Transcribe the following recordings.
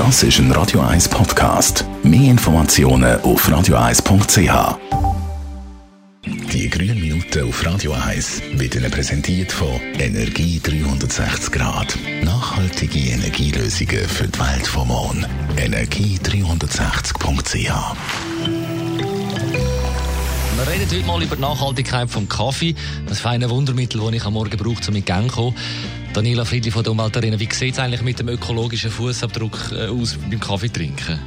Das ist ein Radio 1 Podcast. Mehr Informationen auf radio1.ch. Die grünen Minuten auf Radio 1 wird Ihnen präsentiert von Energie 360 Grad. Nachhaltige Energielösungen für die Welt vom morgen. Energie360.ch wir reden heute mal über die Nachhaltigkeit vom Kaffee. Das feine Wundermittel, das ich am Morgen brauche, um mit Gang zu kommen. Daniela Friedli von der Umweltarena, wie sieht es eigentlich mit dem ökologischen Fußabdruck äh, aus beim Kaffee trinken?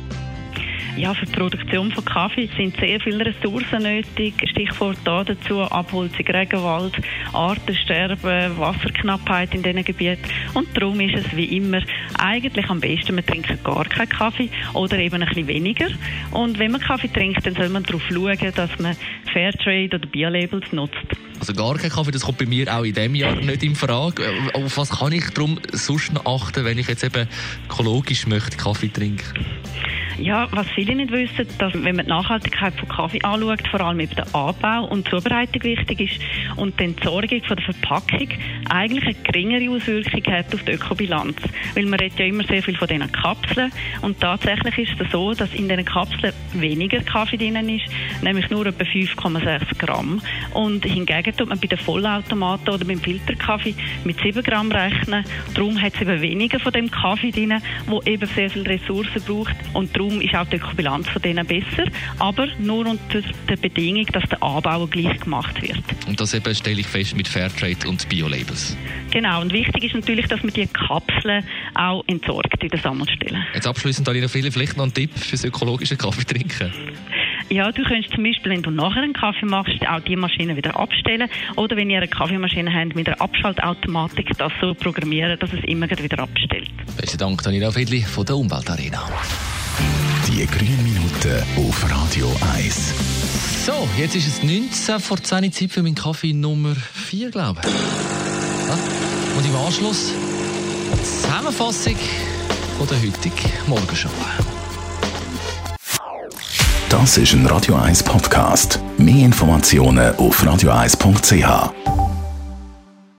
Ja, für die Produktion von Kaffee sind sehr viele Ressourcen nötig. Stichwort da dazu Abholzung, Regenwald, Artensterben, Wasserknappheit in diesen Gebieten. Und darum ist es wie immer eigentlich am besten, man trinkt gar keinen Kaffee oder eben ein bisschen weniger. Und wenn man Kaffee trinkt, dann soll man darauf schauen, dass man Fairtrade oder Bio-Labels nutzt. Also gar kein Kaffee, das kommt bei mir auch in diesem Jahr nicht in Frage. Auf was kann ich darum sonst achten, wenn ich jetzt eben ökologisch möchte Kaffee trinken? Ja, was viele nicht wissen, dass wenn man die Nachhaltigkeit von Kaffee anschaut, vor allem eben der Anbau und Zubereitung wichtig ist und die Entsorgung von der Verpackung eigentlich eine geringere Auswirkung hat auf die Ökobilanz. Weil man redet ja immer sehr viel von diesen Kapseln und tatsächlich ist es so, dass in diesen Kapseln weniger Kaffee drin ist, nämlich nur etwa 5,6 Gramm. Und hingegen tut man bei den Vollautomaten oder beim Filterkaffee mit 7 Gramm rechnen. Darum hat es eben weniger von dem Kaffee drin, wo eben sehr viel Ressourcen braucht und darum ist auch die Ökobilanz von denen besser, aber nur unter der Bedingung, dass der Anbau gleich gemacht wird. Und das eben stelle ich fest mit Fairtrade und Bio-Labels. Genau, und wichtig ist natürlich, dass man die Kapseln auch entsorgt in den Sammelstellen. Jetzt abschließend, Alina Friedli, vielleicht noch ein Tipp fürs ökologische Kaffee trinken. Ja, du könntest zum Beispiel, wenn du nachher einen Kaffee machst, auch die Maschine wieder abstellen. Oder wenn ihr eine Kaffeemaschine habt, mit einer Abschaltautomatik das so programmieren, dass es immer wieder abstellt. Besten Dank, Daniela Friedli von der Umweltarena. Die grünen Minuten auf Radio 1. So, jetzt ist es 19 vor 10 Zeit für meinen Kaffee Nummer 4, glaube ich. Ja. Und im Anschluss Zusammenfassung von der heutigen Morgenshow. Das ist ein Radio 1 Podcast. Mehr Informationen auf radio1.ch.